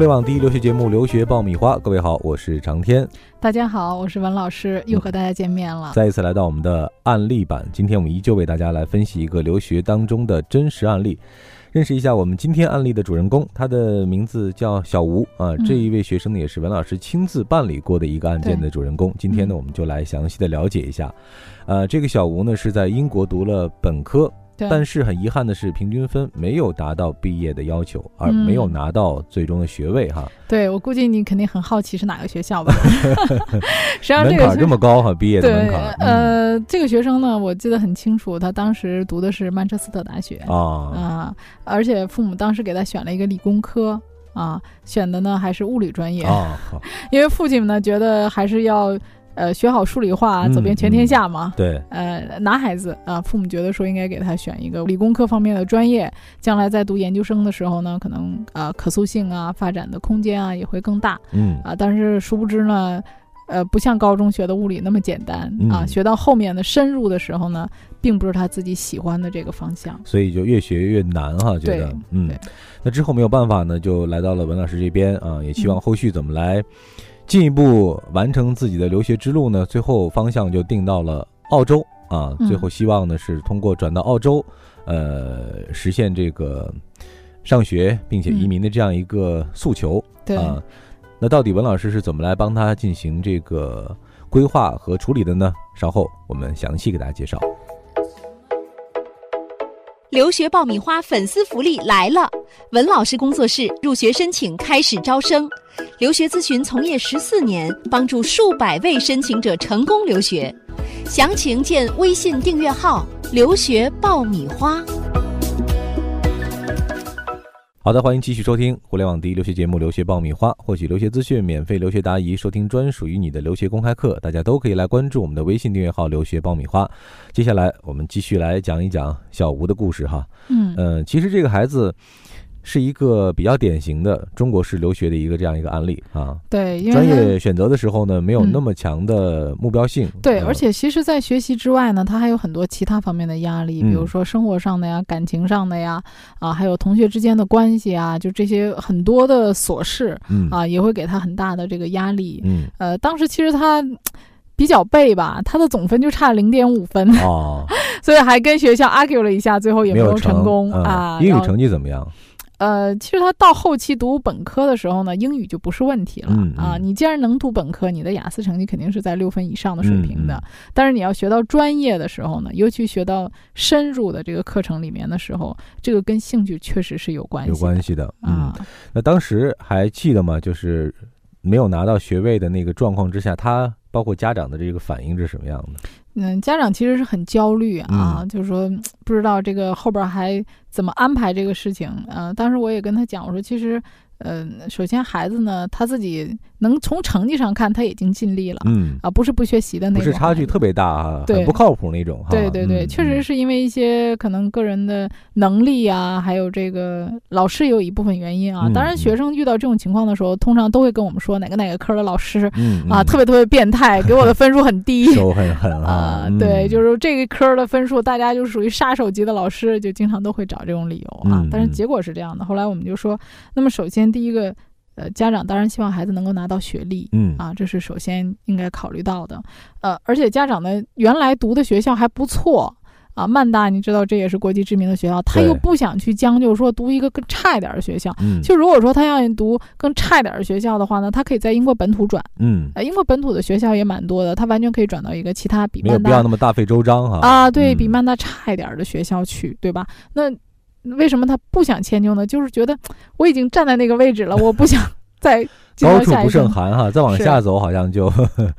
互联网第一留学节目《留学爆米花》，各位好，我是长天。大家好，我是文老师，又和大家见面了。再一次来到我们的案例版，今天我们依旧为大家来分析一个留学当中的真实案例，认识一下我们今天案例的主人公，他的名字叫小吴啊。这一位学生呢，也是文老师亲自办理过的一个案件的主人公。今天呢，我们就来详细的了解一下。呃，这个小吴呢是在英国读了本科。但是很遗憾的是，平均分没有达到毕业的要求，而没有拿到最终的学位哈。对，我估计你肯定很好奇是哪个学校吧？实际上门槛这么高哈，毕业的门槛。呃，这个学生呢，我记得很清楚，他当时读的是曼彻斯特大学啊啊，而且父母当时给他选了一个理工科啊，选的呢还是物理专业啊，因为父亲呢觉得还是要。呃，学好数理化，走遍全天下嘛。对。呃，男孩子啊，父母觉得说应该给他选一个理工科方面的专业，将来在读研究生的时候呢，可能啊可塑性啊、发展的空间啊也会更大。嗯。啊，但是殊不知呢，呃，不像高中学的物理那么简单啊，学到后面的深入的时候呢，并不是他自己喜欢的这个方向。所以就越学越难哈，觉得嗯。那之后没有办法呢，就来到了文老师这边啊，也希望后续怎么来。进一步完成自己的留学之路呢，最后方向就定到了澳洲啊。最后希望呢是通过转到澳洲，呃，实现这个上学并且移民的这样一个诉求啊。那到底文老师是怎么来帮他进行这个规划和处理的呢？稍后我们详细给大家介绍。留学爆米花粉丝福利来了！文老师工作室入学申请开始招生，留学咨询从业十四年，帮助数百位申请者成功留学。详情见微信订阅号“留学爆米花”。好的，欢迎继续收听互联网第一留学节目《留学爆米花》，获取留学资讯、免费留学答疑、收听专属于你的留学公开课，大家都可以来关注我们的微信订阅号“留学爆米花”。接下来，我们继续来讲一讲小吴的故事哈。嗯嗯，其实这个孩子。是一个比较典型的中国式留学的一个这样一个案例啊。对，专业选择的时候呢，没有那么强的目标性。对，而且其实，在学习之外呢，他还有很多其他方面的压力，比如说生活上的呀、感情上的呀，啊，还有同学之间的关系啊，就这些很多的琐事，啊，也会给他很大的这个压力。嗯，呃，当时其实他比较背吧，他的总分就差零点五分哦，所以还跟学校 argue 了一下，最后也没有成功啊。英语成绩怎么样？呃，其实他到后期读本科的时候呢，英语就不是问题了啊。你既然能读本科，你的雅思成绩肯定是在六分以上的水平的。但是你要学到专业的时候呢，尤其学到深入的这个课程里面的时候，这个跟兴趣确实是有关系。有关系的啊。那当时还记得吗？就是没有拿到学位的那个状况之下，他包括家长的这个反应是什么样的？嗯，家长其实是很焦虑啊，就是说不知道这个后边还怎么安排这个事情。呃，当时我也跟他讲，我说其实。嗯，首先孩子呢，他自己能从成绩上看，他已经尽力了，嗯啊，不是不学习的那种，不是差距特别大啊，对，不靠谱那种，对对对，确实是因为一些可能个人的能力啊，还有这个老师也有一部分原因啊。当然，学生遇到这种情况的时候，通常都会跟我们说哪个哪个科的老师啊，特别特别变态，给我的分数很低，手很狠啊，对，就是这个科的分数，大家就属于杀手级的老师，就经常都会找这种理由啊。但是结果是这样的，后来我们就说，那么首先。第一个，呃，家长当然希望孩子能够拿到学历，嗯。啊，这是首先应该考虑到的，呃，而且家长呢原来读的学校还不错啊，曼大你知道这也是国际知名的学校，他又不想去将就说读一个更差一点的学校，嗯，就如果说他要读更差一点的学校的话呢，他可以在英国本土转，嗯，呃，英国本土的学校也蛮多的，他完全可以转到一个其他比曼大不要那么大费周章哈。啊，对比曼大差一点的学校去，对吧？那。为什么他不想迁就呢？就是觉得我已经站在那个位置了，我不想 再高处不胜寒哈，再往下走好像就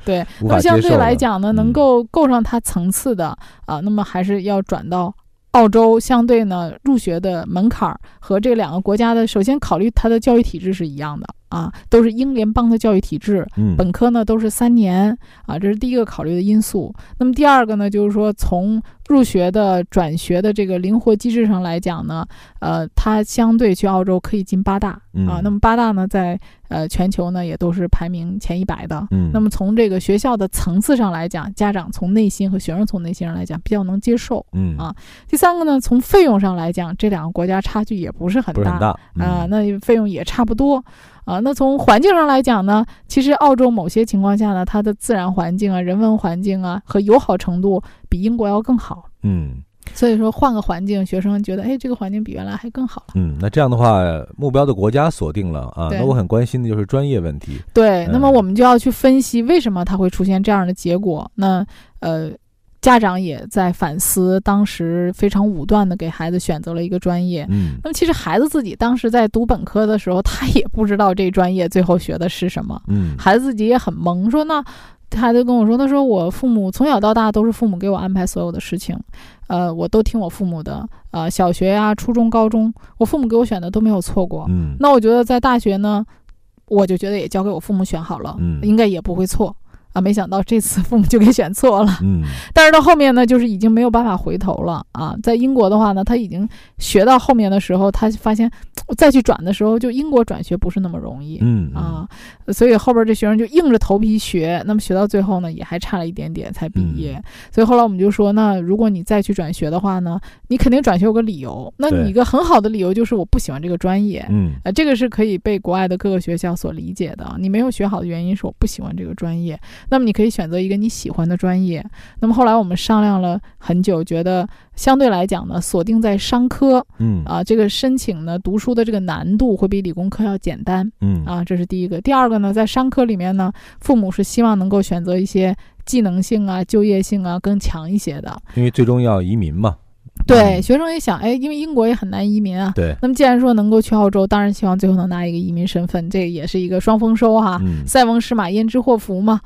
对。那么相对来讲呢，能够够上他层次的啊，那么还是要转到澳洲。相对呢，入学的门槛和这两个国家的，首先考虑它的教育体制是一样的。啊，都是英联邦的教育体制，本科呢都是三年啊，这是第一个考虑的因素。那么第二个呢，就是说从入学的转学的这个灵活机制上来讲呢，呃，它相对去澳洲可以进八大啊。那么八大呢，在呃全球呢也都是排名前一百的。嗯。那么从这个学校的层次上来讲，家长从内心和学生从内心上来讲比较能接受。嗯。啊，第三个呢，从费用上来讲，这两个国家差距也不是很大。很大啊，那费用也差不多。啊，那从环境上来讲呢，其实澳洲某些情况下呢，它的自然环境啊、人文环境啊和友好程度比英国要更好。嗯，所以说换个环境，学生觉得，哎，这个环境比原来还更好了。嗯，那这样的话，目标的国家锁定了啊，那我很关心的就是专业问题。对，那么我们就要去分析为什么它会出现这样的结果。那呃。家长也在反思，当时非常武断的给孩子选择了一个专业。嗯，那么其实孩子自己当时在读本科的时候，他也不知道这专业最后学的是什么。嗯，孩子自己也很懵，说那孩子跟我说，他说我父母从小到大都是父母给我安排所有的事情，呃，我都听我父母的。呃，小学呀、初中、高中，我父母给我选的都没有错过。嗯，那我觉得在大学呢，我就觉得也交给我父母选好了，嗯，应该也不会错。啊，没想到这次父母就给选错了。嗯，但是到后面呢，就是已经没有办法回头了啊。在英国的话呢，他已经学到后面的时候，他发现再去转的时候，就英国转学不是那么容易。嗯啊，所以后边这学生就硬着头皮学，那么学到最后呢，也还差了一点点才毕业。所以后来我们就说，那如果你再去转学的话呢，你肯定转学有个理由。那你一个很好的理由就是我不喜欢这个专业。嗯，啊，这个是可以被国外的各个学校所理解的。你没有学好的原因是我不喜欢这个专业。那么你可以选择一个你喜欢的专业。那么后来我们商量了很久，觉得相对来讲呢，锁定在商科，嗯啊，这个申请呢读书的这个难度会比理工科要简单，嗯啊，这是第一个。第二个呢，在商科里面呢，父母是希望能够选择一些技能性啊、就业性啊更强一些的，因为最终要移民嘛。对，学生也想，哎，因为英国也很难移民啊。对。那么既然说能够去澳洲，当然希望最后能拿一个移民身份，这也是一个双丰收哈。嗯。塞翁失马焉知祸福嘛。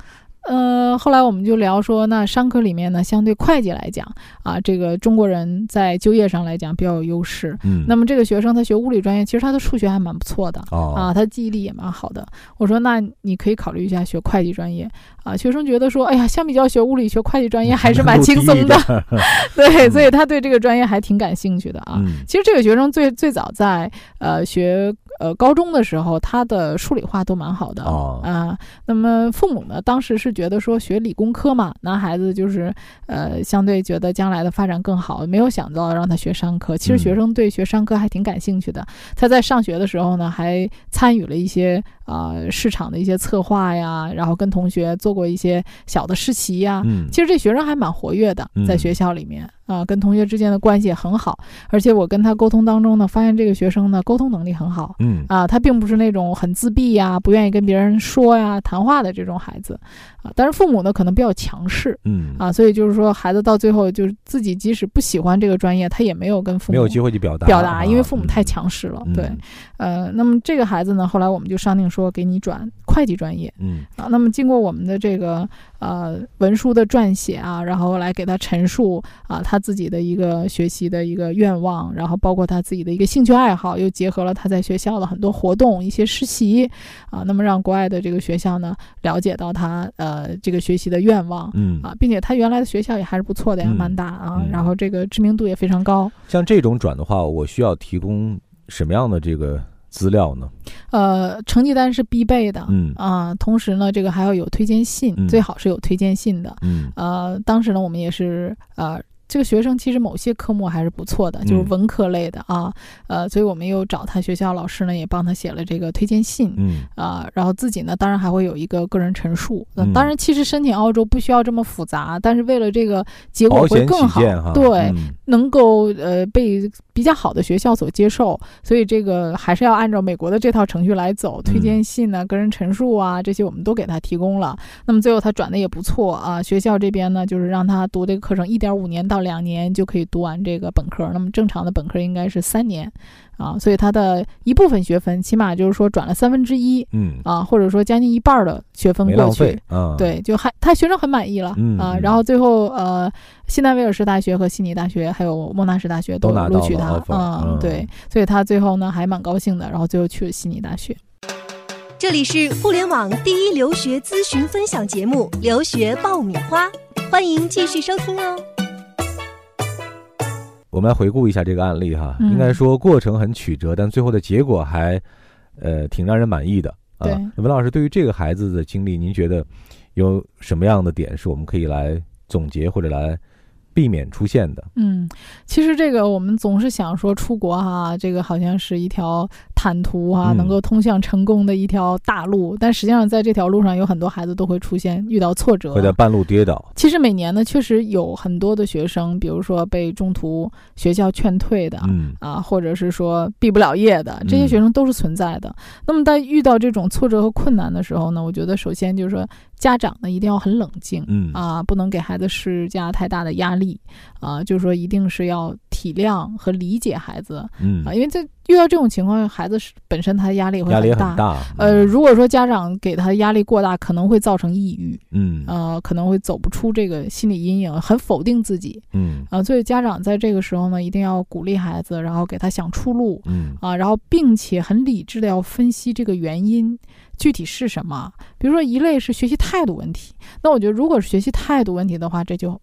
呃，后来我们就聊说，那商科里面呢，相对会计来讲啊，这个中国人在就业上来讲比较有优势。嗯。那么这个学生他学物理专业，其实他的数学还蛮不错的。哦。啊，他记忆力也蛮好的。我说，那你可以考虑一下学会计专业啊。学生觉得说，哎呀，相比较学物理，学会计专业还是蛮轻松的。对，所以他对这个专业还挺感兴趣的啊。嗯。其实这个学生最最早在呃学。呃，高中的时候，他的数理化都蛮好的啊。那么父母呢，当时是觉得说学理工科嘛，男孩子就是呃，相对觉得将来的发展更好，没有想到让他学商科。其实学生对学商科还挺感兴趣的。他在上学的时候呢，还参与了一些啊市场的一些策划呀，然后跟同学做过一些小的实习呀。嗯，其实这学生还蛮活跃的，在学校里面。啊，跟同学之间的关系也很好，而且我跟他沟通当中呢，发现这个学生呢沟通能力很好。嗯，啊，他并不是那种很自闭呀、不愿意跟别人说呀、谈话的这种孩子，啊，但是父母呢可能比较强势。嗯，啊，所以就是说，孩子到最后就是自己即使不喜欢这个专业，他也没有跟父母没有机会去表达表达，因为父母太强势了。对，呃，那么这个孩子呢，后来我们就商定说给你转会计专业。嗯，啊，那么经过我们的这个呃文书的撰写啊，然后来给他陈述啊他。自己的一个学习的一个愿望，然后包括他自己的一个兴趣爱好，又结合了他在学校的很多活动、一些实习啊，那么让国外的这个学校呢了解到他呃这个学习的愿望，嗯啊，并且他原来的学校也还是不错的呀，蛮大啊，然后这个知名度也非常高。像这种转的话，我需要提供什么样的这个资料呢？呃，成绩单是必备的，嗯啊，同时呢，这个还要有推荐信，最好是有推荐信的，嗯呃，当时呢，我们也是呃。这个学生其实某些科目还是不错的，就是文科类的啊，呃，所以我们又找他学校老师呢，也帮他写了这个推荐信，嗯啊，然后自己呢，当然还会有一个个人陈述。那当然，其实申请澳洲不需要这么复杂，但是为了这个结果会更好，对，能够呃被比较好的学校所接受，所以这个还是要按照美国的这套程序来走。推荐信呢，个人陈述啊，这些我们都给他提供了。那么最后他转的也不错啊，学校这边呢，就是让他读这个课程一点五年到。到两年就可以读完这个本科，那么正常的本科应该是三年，啊，所以他的一部分学分起码就是说转了三分之一，嗯，啊，或者说将近一半的学分过去，啊，对，就还他学生很满意了，啊，然后最后呃，西南威尔士大学和悉尼大学还有莫纳什大学都录取他，嗯，对，所以他最后呢还蛮高兴的，然后最后去了悉尼大学。这里是互联网第一留学咨询分享节目《留学爆米花》，欢迎继续收听哦。我们来回顾一下这个案例哈，应该说过程很曲折，但最后的结果还，呃，挺让人满意的啊。文老师，对于这个孩子的经历，您觉得有什么样的点是我们可以来总结或者来？避免出现的，嗯，其实这个我们总是想说出国哈，这个好像是一条坦途哈，能够通向成功的一条大路，但实际上在这条路上有很多孩子都会出现遇到挫折，会在半路跌倒。其实每年呢，确实有很多的学生，比如说被中途学校劝退的，嗯啊，或者是说毕不了业的，这些学生都是存在的。那么在遇到这种挫折和困难的时候呢，我觉得首先就是说。家长呢一定要很冷静，嗯啊，不能给孩子施加太大的压力，啊，就是说一定是要体谅和理解孩子，嗯。啊，因为在遇到这种情况，孩子是本身他的压力会很大，呃，如果说家长给他压力过大，可能会造成抑郁，嗯。呃，可能会走不出这个心理阴影，很否定自己，嗯。啊，所以家长在这个时候呢，一定要鼓励孩子，然后给他想出路，嗯。啊，然后并且很理智的要分析这个原因。具体是什么？比如说一类是学习态度问题，那我觉得如果是学习态度问题的话，这就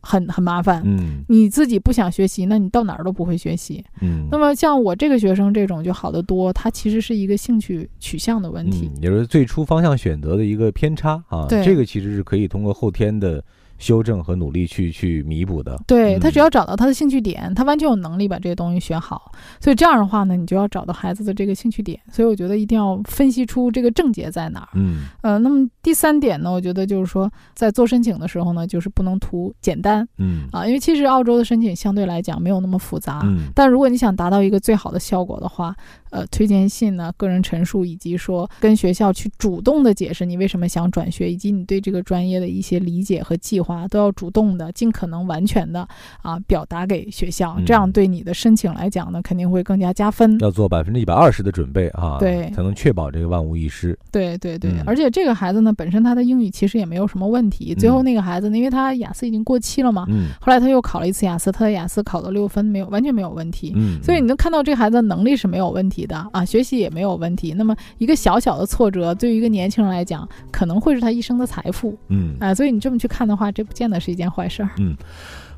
很很麻烦。嗯，你自己不想学习，那你到哪儿都不会学习。嗯，那么像我这个学生这种就好得多，他其实是一个兴趣取向的问题，也就是最初方向选择的一个偏差啊。对，这个其实是可以通过后天的。修正和努力去去弥补的，对他只要找到他的兴趣点，他完全有能力把这些东西学好。所以这样的话呢，你就要找到孩子的这个兴趣点。所以我觉得一定要分析出这个症结在哪儿。嗯，呃，那么第三点呢，我觉得就是说，在做申请的时候呢，就是不能图简单。嗯，啊，因为其实澳洲的申请相对来讲没有那么复杂。嗯，但如果你想达到一个最好的效果的话，呃，推荐信呢，个人陈述，以及说跟学校去主动的解释你为什么想转学，以及你对这个专业的一些理解和计划，都要主动的、尽可能完全的啊表达给学校，这样对你的申请来讲呢，肯定会更加加分。要做百分之一百二十的准备啊，对，才能确保这个万无一失。对对对，而且这个孩子呢，本身他的英语其实也没有什么问题。最后那个孩子呢，因为他雅思已经过期了嘛，嗯，后来他又考了一次雅思，他的雅思考了六分，没有完全没有问题。嗯，所以你能看到这个孩子能力是没有问题。的啊，学习也没有问题。那么一个小小的挫折，对于一个年轻人来讲，可能会是他一生的财富。嗯，啊，所以你这么去看的话，这不见得是一件坏事儿。嗯，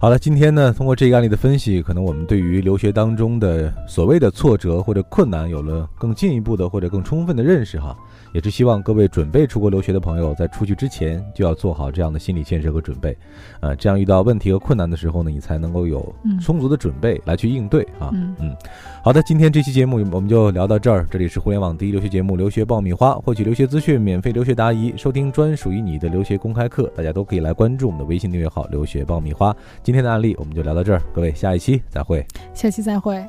好了，今天呢，通过这个案例的分析，可能我们对于留学当中的所谓的挫折或者困难，有了更进一步的或者更充分的认识哈。也是希望各位准备出国留学的朋友，在出去之前就要做好这样的心理建设和准备，呃，这样遇到问题和困难的时候呢，你才能够有充足的准备来去应对啊。嗯，好的，今天这期节目我们就聊到这儿。这里是互联网第一留学节目《留学爆米花》，获取留学资讯、免费留学答疑、收听专属于你的留学公开课，大家都可以来关注我们的微信订阅号“留学爆米花”。今天的案例我们就聊到这儿，各位下一期再会。下期再会。